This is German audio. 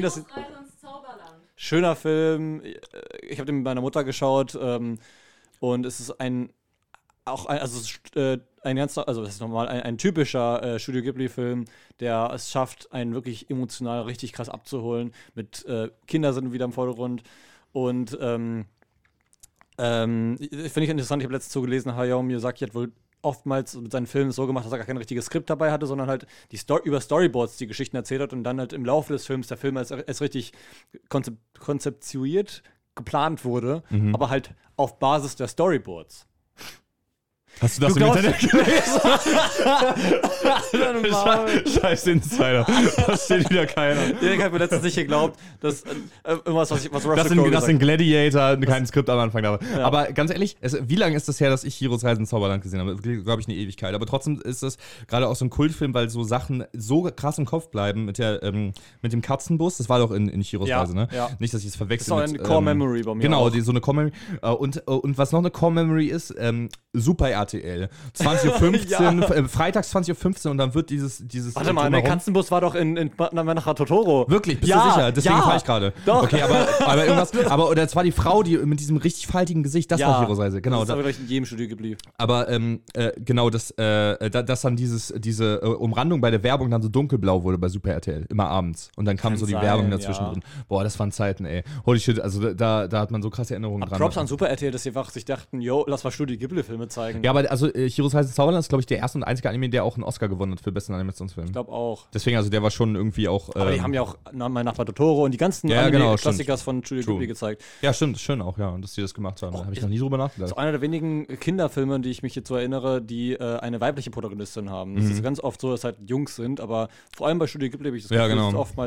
Das ist schöner Film. Ich habe den mit meiner Mutter geschaut ähm, und es ist ein auch ein, also äh, ein ganz, also das ist normal ein, ein typischer äh, Studio Ghibli-Film, der es schafft, einen wirklich emotional richtig krass abzuholen. Mit äh, Kinder sind wieder im Vordergrund und ähm, ähm, finde ich interessant. Ich habe letztens so gelesen, Hayao Miyazaki hat wohl oftmals mit seinen Filmen so gemacht, dass er gar kein richtiges Skript dabei hatte, sondern halt die Sto über Storyboards die Geschichten erzählt hat und dann halt im Laufe des Films der Film als, als richtig konzep konzeptuiert geplant wurde, Mhm. aber halt auf Basis der Storyboards. Hast du das Du im Internet gelesen? Sche- Scheiß Insider. Das steht wieder keiner. Erik hat mir letztens nicht geglaubt, dass äh, irgendwas, was, ich, was Russell Das sind, das sind Gladiator, kein Skript am Anfang da. Ja. Aber ganz ehrlich, es, wie lange ist das her, dass ich Hiros Reise ins Zauberland gesehen habe? Glaube ich, eine Ewigkeit. Aber trotzdem ist es gerade auch so ein Kultfilm, weil so Sachen so krass im Kopf bleiben mit, der, ähm, mit dem Katzenbus. Das war doch in, in Hiros Ja, Reise, ne? ja. Nicht, dass ich es Das verwechsel. ist auch eine mit, Core ähm, Memory bei mir. Genau, die, so eine Core Memory. Äh, Und, äh, und was noch eine Core Memory ist, ähm, Super RTL. 20.15 Uhr, äh, freitags 20.15 Uhr und dann wird dieses. dieses Warte äh, mal, der Katzenbus war doch in, in Manachar Totoro. Wirklich, bist Ja, du sicher? Deswegen ja, fahre ich gerade. Doch. Okay, aber, aber irgendwas. Aber oder es war die Frau, die mit diesem richtig faltigen Gesicht, das war Hiros Reise. Genau. Das ist aber gleich in jedem Studio geblieben. aber ähm, äh, genau, dass, äh, da, dass dann dieses, diese äh, Umrandung bei der Werbung dann so dunkelblau wurde bei Super RTL. Immer abends. Und dann kam Kann so die sein, Werbung dazwischen ja. drin. Boah, das waren Zeiten, ey. Holy shit, also da, da hat man so krasse Erinnerungen dran. Props an Super RTL, dass sie einfach sich dachten, yo, lass mal Studio Ghibli-Filme zeigen. Ja, aber also äh, Hiros Reise ins Zauberland ist, glaube ich, der erste und einzige Anime, der auch einen Oscar gewonnen hat für besten Animationsfilm. Ich glaube auch. Deswegen, also der war schon irgendwie auch. Aber die ähm, haben ja auch na, mein Nachbar Totoro und die ganzen Ja, genau, Klassiker von Studio. Ghibli gezeigt. Ja, stimmt, schön auch, ja, dass die das gemacht haben. Da habe ich noch nie drüber Das nachgedacht. ist einer der wenigen Kinderfilme, die ich mich jetzt so erinnere, die äh, eine weibliche Protagonistin haben. Mhm. Es ist ganz oft so, dass halt Jungs sind, aber vor allem bei Studio Ghibli habe ich das Ja, Gefühl, genau. dass oftmals halt